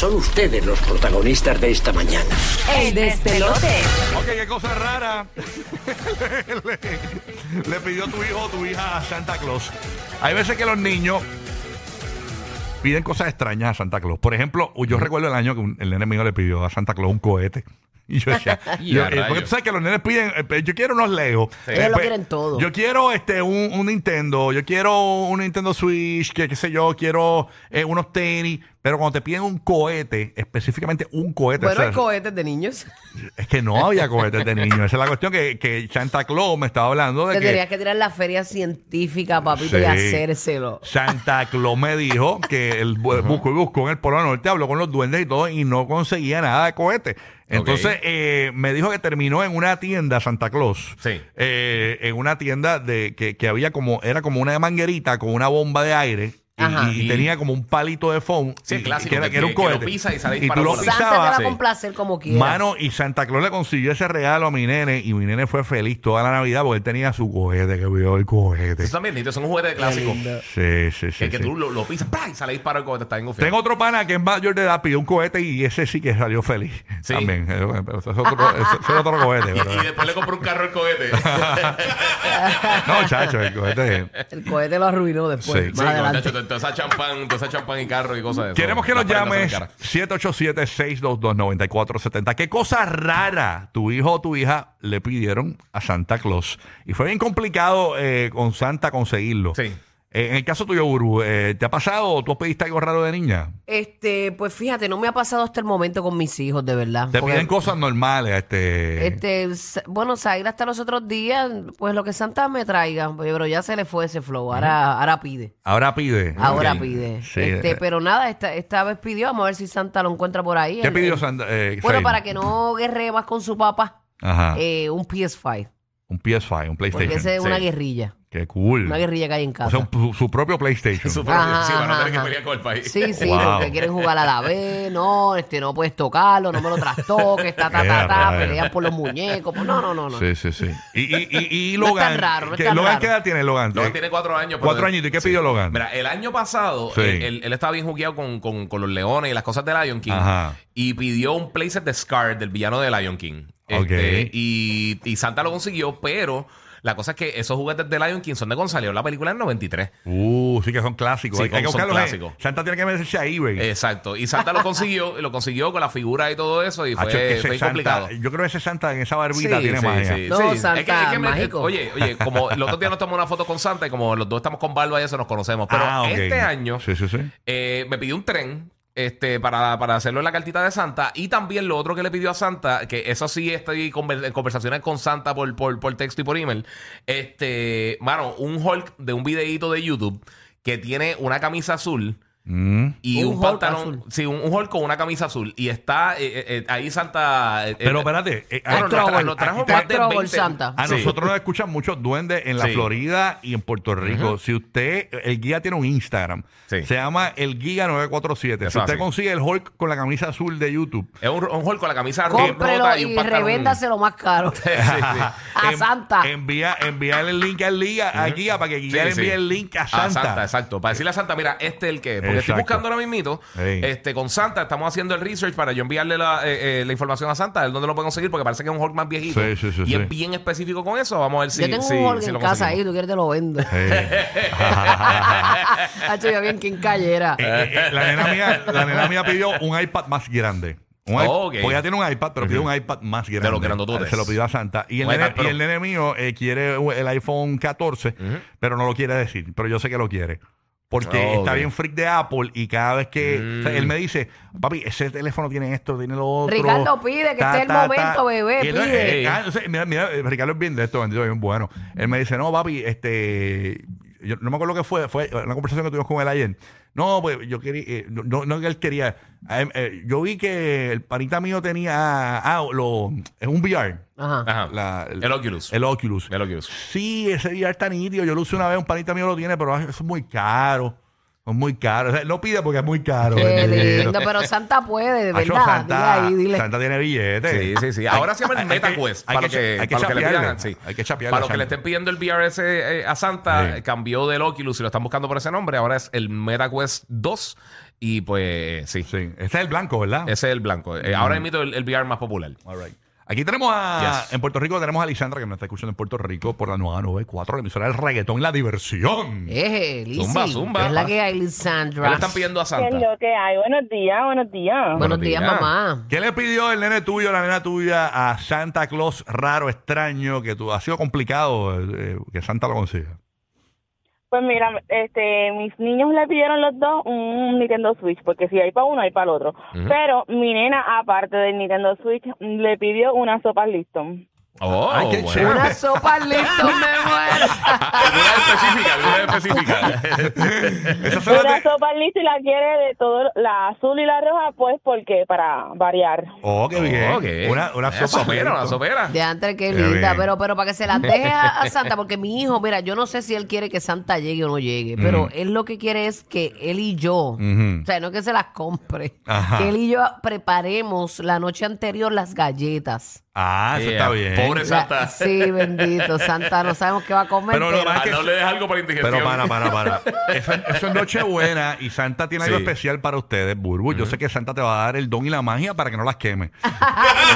Son ustedes los protagonistas de esta mañana. El despelote. Ok, qué cosa rara. le, le pidió tu hijo o tu hija a Santa Claus. Hay veces que los niños piden cosas extrañas a Santa Claus. Por ejemplo, yo recuerdo el año que un- el nene mío le pidió a Santa Claus un cohete. Y yo decía, Y yo- a eh, porque tú sabes que los nenes piden, eh, yo quiero unos Legos. Sí. Ellos lo pues, quieren todo. Yo quiero este un, un Nintendo, yo quiero un Nintendo Switch, que qué sé yo, quiero eh, unos tenis, pero cuando te piden un cohete, específicamente un cohete, Bueno, o sea, hay cohetes de niños. es que no había cohetes de niños. Esa es la cuestión que, que Santa Claus me estaba hablando de Te que tenías que tirar la feria científica, papito, Sí. y hacérselo. Santa Claus me dijo que él bu- buscó y buscó en el Polo Norte, habló con los duendes y todo, y no conseguía nada de cohete. Entonces eh, me dijo que terminó en una tienda, Santa Claus. Sí. eh, en una tienda de que, que había como, era como una manguerita con una bomba de aire. Y- Ajá. Y, y tenía como un palito de foam. Sí, y- clásico, Que era, que- que era un que- que lo cohete. pisa y sale y tú disparado lo por- Santa te pisabas. complacer como quiera. Mano, y Santa Claus le consiguió ese regalo a mi nene y mi nene fue feliz toda la Navidad porque él tenía su cohete, que vio el cohete. Eso también, son un juguete clásico. Sí, sí, sí. Que, que sí. tú lo, lo pisas ¡pah! y sale disparo el cohete. Está bien. Tengo otro pana que es mayor de edad, pidió un cohete y ese sí que salió feliz. Sí. También. Pero Eso es otro, eso es otro cohete. Y, pero- y después le compró un carro el cohete. No, chacho, el cohete. El cohete lo arruinó después. Sí. Más Sí, adelante. muchacho, toda esa champán, toda esa champán y carro y cosas de eso. Queremos que nos La prenda llames se cara. 787-622-9470. ¿Qué cosa rara tu hijo o tu hija le pidieron a Santa Claus? Y fue bien complicado eh, con Santa conseguirlo. Sí. Eh, en el caso tuyo, Guru, eh, ¿te ha pasado? ¿Tú pediste algo raro de niña? Este, pues fíjate, no me ha pasado hasta el momento con mis hijos, de verdad. Te Porque, piden cosas normales. Este... Este, bueno, Zaira hasta los otros días, pues lo que Santa me traiga, pero ya se le fue ese flow, ahora, ahora pide. Ahora pide. Ahora Ok. pide. Sí, este, eh. pero nada, esta, esta vez pidió, vamos a ver si Santa lo encuentra por ahí. ¿Qué El- pidió el- Santa? eh, Bueno, Zayn? para que no guerree más con su papá, Ajá. eh, un PS5. un PS5, un Porque PlayStation. ese es una sí. guerrilla. Qué cool. Una guerrilla que hay en o casa. sea, un- su, su propio PlayStation. Su propio- Ajá, sí, para no tener que pelear con el país. Sí, sí, Wow. porque quieren jugar a la vez, no, este, no puedes tocarlo, no me lo trastoques, ta, ta, ta, ta, pelean por los muñecos, pues, no, no, no, no. Sí, sí, sí. Y, y, y, y No es Logan. tan raro, no es ¿qué, tan Logan raro. ¿qué edad tiene Logan? Logan tiene cuatro años. pero- Cuatro añitos. ¿Y qué pidió Logan? Mira, el año pasado, Sí. él, él- él estaba bien jugueado con, con- con los leones y las cosas de Lion King. Ajá. Y pidió un playset de Scar del villano de Lion King. Ok. Este, y, y Santa lo consiguió, pero la cosa es que esos juguetes de Lion King son de cuando salió la película en 93. Uh, sí que son clásicos. Sí, hay, hay que son buscarlos. en- clásicos. Santa tiene que meterse a eBay. Exacto. Y Santa lo consiguió, y lo consiguió con la figura y todo eso, y fue, Hacho, fue Santa- complicado. yo creo que ese Santa en esa barbita Sí, tiene sí, magia. sí, No, sí. Santa me- mágico. oye, oye, como el otro día nos tomamos una foto con Santa y como los dos estamos con barba y eso nos conocemos. Pero Ah, este año Sí, sí, sí. eh, me pidió un tren este, para, para hacerlo en la cartita de Santa. Y también lo otro que le pidió a Santa, que eso sí estoy en conversaciones con Santa por, por, por texto y por email. Este, mano, un Hulk de un videíto de YouTube que tiene una camisa azul. Mm. Y Un pantalón, azul. sí, un, un Hulk con una camisa azul. Y está eh, eh, eh, ahí Santa. eh, Pero espérate. eh, bueno, aquí- nos, tra- Trouble. nos trajo Aquí más te- de Trouble 20. Santa. A Sí. nosotros nos escuchan muchos duendes en la Sí. Florida y en Puerto Rico. Si usted, el guía tiene un Instagram, Sí. se llama el guía 947. Eso si usted así. consigue el Hulk con la camisa azul de YouTube, Es un, un Hulk con la camisa rota y y, un pantalón. revéndaselo más caro. Sí, sí. A en- Santa. Envía, enviarle el link al guía, al guía para que el guía Sí, le envíe sí. el link a Santa. exacto. Para decirle a Santa, mira, este es el que es. Estoy buscando ahora mismito. Este, con Santa estamos haciendo el research para yo enviarle la, eh, eh, la información a Santa, él dónde lo puede conseguir, porque parece que es un Hulk más viejito. Sí, sí, sí, y sí. es bien específico con eso. Vamos a ver si. Yo tengo si- un Hulk si en lo casa ahí, tú quieres te lo vendo. Hacho, ya bien quien cayera. Eh, eh, eh, la, nena mía, la nena mía pidió un iPad más grande. Un Oh. Pues ya tiene un iPad, pero pidió un iPad más grande. los grandototes. Se lo pidió a Santa. Y el, nene, iPad Pro. y el nene mío eh, quiere el iPhone 14, pero no lo quiere decir. Pero yo sé que lo quiere. Porque Oh, está ok. bien freak de Apple y cada vez que Mm. o sea, él me dice, papi, ese teléfono tiene esto, tiene lo otro. Ricardo, pide, que este es el momento, bebé, Y entonces, pide. eh, ah, entonces, mira, mira, eh, Ricardo es bien de esto, bendito, bien bueno. Él me dice, no, papi, este, yo no me acuerdo qué fue, fue una conversación que tuvimos con él ayer. No, pues yo quería, eh, no, no, que él quería. eh, eh, yo vi que el panita mío tenía, ah, lo, es un VR. Ajá. Ajá. La- el Oculus. El Oculus. El Oculus. Sí, ese VR está nítido. Yo lo usé una vez, un panita mío lo tiene, pero eso es muy caro. Es muy caro. O sea, no pide porque es muy caro. Qué lindo, pero Santa puede, de Acho, verdad. Santa, dile ahí, dile. Santa tiene billetes. Sí, sí, sí. Ahora se llama el MetaQuest. hay Para que hay que para lo que le chapearle. pidan. Sí. Hay que chapearle Para los que le estén pidiendo el VRS eh, a Santa, Sí. eh, cambió del Oculus y lo están buscando por ese nombre. Ahora es el MetaQuest 2. Y pues sí, Sí, ese es el blanco, ¿verdad? ese es el blanco. Eh, Ahora imito el, el VR más popular. All right. Aquí tenemos a, Yes. en Puerto Rico tenemos a Lisandra que nos está escuchando en Puerto Rico por la nueva 94, la emisora del reggaetón y la diversión. Lizzy, Zumba, zumba. Es la que hay, ¿Qué Lisandra. le están pidiendo a ¿Qué es Santa? lo que hay? Buenos días, buenos días. Buenos Buenos días, días. mamá. ¿Qué le pidió el nene tuyo, la nena tuya a Santa Claus raro, extraño, que tú ha sido complicado eh, que Santa lo consiga? Pues mira, este, mis niños le pidieron los dos un Nintendo Switch, porque si hay para uno, hay para el otro. Pero mi nena, aparte del Nintendo Switch, le pidió una sopa Liston. Oh, Ay, qué bueno. chévere. Una sopa listo, me muero. Alguna específica, alguna específica. Una sopa Liston y la quiere de todo, la azul y la roja, pues, porque para variar. Oh, qué bien. Ok. Una, una Eh, sopa. sopera, una Listo. sopera. De antes que Qué linda, bien. pero, pero para que se las deje a, a Santa, porque mi hijo, mira, yo no sé si él quiere que Santa llegue o no llegue, pero Mm. él lo que quiere es que él y yo, o sea, no que se las compre, Ajá. que él y yo preparemos la noche anterior las galletas. Ah, eso Yeah, está bien. Pobre La- Santa. sí, bendito, Santa, no sabemos qué va a comer, Pero lo pero- más Ah, que- no le des algo para indigestión. Pero para, para, para. Eso, eso es Nochebuena y Santa tiene algo Sí. especial para ustedes, Burbu. Yo sé que Santa te va a dar el don y la magia para que no las queme. que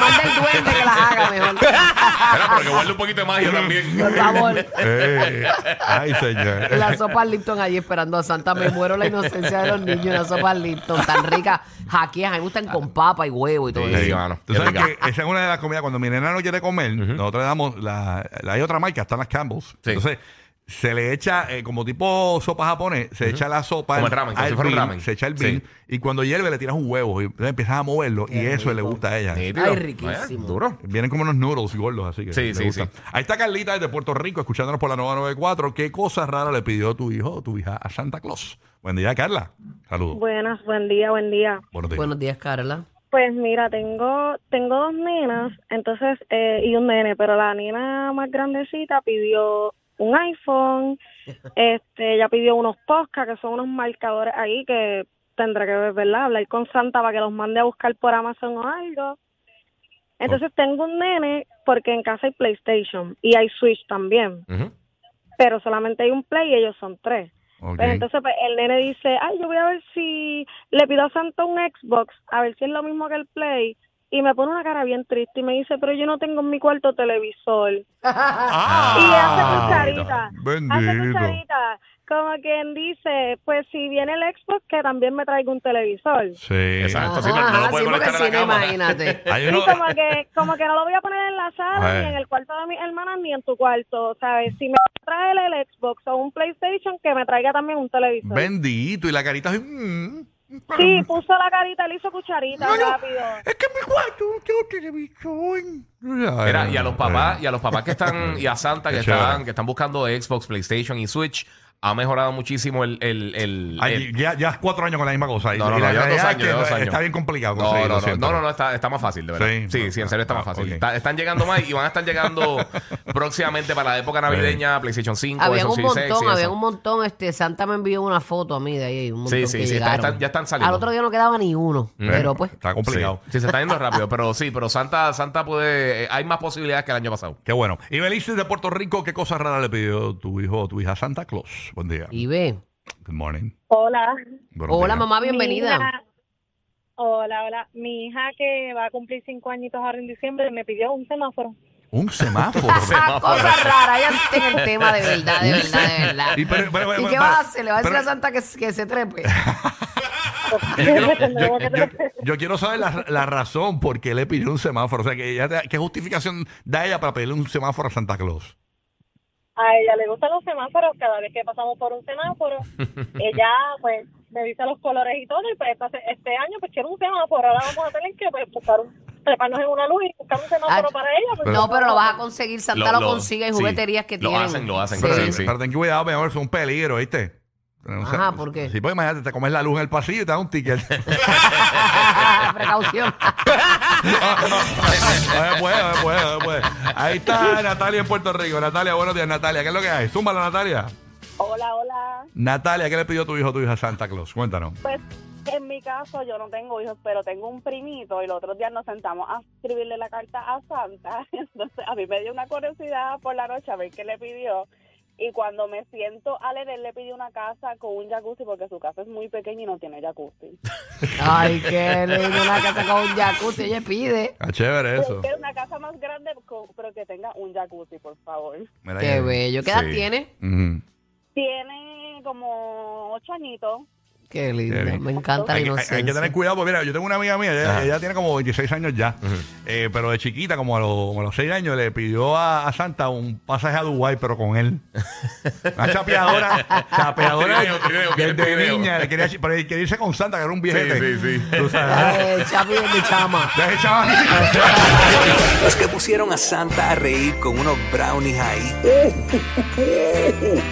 mande el duende que las haga mejor. Espera, pero que guarde un poquito de magia también. Por favor. Eh, ay, señor. La sopa Lipton allí esperando a Santa. Me muero la inocencia de los niños. Una sopa Lipton tan rica. Jaquías, a mí me gustan con papa y huevo y todo Sí, eso. mano. Tú Qué sabes rica. que esa es una de las comidas. Cuando mi nena no quiere comer, nosotros le damos. La, la- hay otra marca, están las Campbell's. Sí. Entonces, se le echa, eh, como tipo sopa japonés, se echa la sopa. Como el ramen, como al si fuera un bean, ramen. Se echa el Sí. bean. Y cuando hierve, le tiras un huevo. Y entonces empiezas a moverlo. y eso le gusta a ella. Nítido. Ay, riquísimo. Duro. Vienen como unos noodles gordos, así que Sí, le sí, gustan. sí. Ahí está Carlita desde Puerto Rico, escuchándonos por la 994. ¿Qué cosa rara le pidió tu hijo o tu hija a Santa Claus? Buen día, Carla. Saludos. Buenas, buen día, buen día. Buenos días. Buenos días, Carla. Pues mira, tengo tengo dos nenas, entonces eh, y un nene, pero la nena más grandecita pidió un iPhone, este, ella pidió unos Posca, que son unos marcadores ahí que tendrá que ver, ¿verdad? Hablar con Santa para que los mande a buscar por Amazon o algo. Entonces tengo un nene porque en casa hay PlayStation y hay Switch también, pero solamente hay un Play y ellos son tres. Ok. Pues entonces pues, el nene dice, ay, yo voy a ver si le pido a Santa un Xbox, a ver si es lo mismo que el Play. Y me pone una cara bien triste y me dice, pero yo no tengo en mi cuarto televisor. Ah, y hace cucharita, hace cucharita. Como quien dice, pues si viene el Xbox, que también me traiga un televisor. Sí. Exacto. sí, no- no lo Ajá, sí, conectar a la cama. imagínate. Hay como que, como que no lo voy a poner en la sala, ni en el cuarto de mis hermanas, ni en tu cuarto, ¿sabes? Si me trae el Xbox o un PlayStation, que me traiga también un televisor. Bendito. Y la carita así. mm, Sí, puso la carita, le hizo cucharita No, no, rápido. Es que en mi cuarto no tengo televisor. Mira, y a los papás, y a los papás que están, y a Santa que están, que están buscando Xbox, PlayStation y Switch, ha mejorado muchísimo el, el, el, Ay, el- ya, ya cuatro años con la misma cosa. No, no, no, llevan dos es años, dos años. Está bien complicado No, no, no, no, no, no, está, está más fácil, de verdad. Sí. Sí, sí, en serio está más Ah, fácil. Está- están llegando más y van a estar llegando próximamente para la época navideña, PlayStation 5, Había Xbox un montón, y había eso. un montón. Este, Santa me envió una foto a mí de ahí. Un montón Sí, sí, que sí, está- están- ya están saliendo. Al otro día no quedaba ni uno. Pero pues, Está complicado. Sí, sí, se está yendo rápido, pero sí, pero Santa, Santa puede, eh, hay más posibilidades que el año pasado. Qué bueno. Y Belice de Puerto Rico, ¿qué cosa rara le pidió tu hijo o tu hija Santa Claus? Buen día. ve. Good morning. Hola. Buenos Hola, días. mamá, Mi bienvenida. hija- hola, hola. Mi hija que va a cumplir cinco añitos ahora en diciembre me pidió un semáforo. Un semáforo. Cosa rara, ya está en el tema de verdad, de verdad, de verdad. Y pero- pero- pero- ¿Y qué pero- va a hacer? ¿Le va a decir pero- a Santa que, que se trepe? yo, quiero, yo- yo- yo quiero saber la, la razón por qué le pidió un semáforo. O sea, que ella te- ¿qué justificación da ella para pedirle un semáforo a Santa Claus? A ella le gustan los semáforos. Cada vez que pasamos por un semáforo, ella pues me dice los colores y todo. Y pues este año pues quiero un semáforo. Ahora vamos a tener que pues, buscar un, treparnos en una luz y buscar un semáforo Ah, para ella. pues, No, pero lo vas a conseguir. Santa Lo- lo, lo- consigue en sí. jugueterías que Lo tienen. hacen, lo hacen, Pero, sí, sí. pero ten cuidado, mi amor, es un peligro, ¿viste? No sé. Ajá, ¿por qué? Sí, pues imagínate, te comes la luz en el pasillo y te da un ticket. Precaución. No se puede, no se puede, no se puede. Ahí está Natalia en Puerto Rico. Natalia, buenos días, Natalia. ¿Qué es lo que hay? Zúmbala, Natalia. Hola, hola. Natalia, ¿qué le pidió tu hijo o tu hija a Santa Claus? Cuéntanos. Pues en mi caso yo no tengo hijos, pero tengo un primito y los otros días nos sentamos a escribirle la carta a Santa. Entonces a mí me dio una curiosidad por la noche a ver qué le pidió. Y cuando me siento a leer, él le pidió una casa con un jacuzzi porque su casa es muy pequeña y no tiene jacuzzi. Ay, qué lindo, una casa con un jacuzzi. Ella pide. Está chévere eso. Quiero una casa más grande, con- pero que tenga un jacuzzi, por favor. Mira Qué que- bello. ¿Qué edad Sí. tiene? Ujú. Tiene como ocho añitos. Qué Qué lindo. Me encanta la Hay, que- hay- inocencia. hay que tener cuidado, porque mira, yo tengo una amiga mía, ella, ella tiene como 26 años ya, eh, pero de chiquita, como a, los, como a los 6 años, le pidió a, a Santa un pasaje a Dubái, pero con él. Una chapeadora, chapeadora desde trineo. niña, le quería, pero él quería irse con Santa, que era un viejete. Sí, sí, sí. Tú sabes. Eh, Chapi es mi chama. Deje, chaval. Los que pusieron a Santa a reír con unos brownies ahí.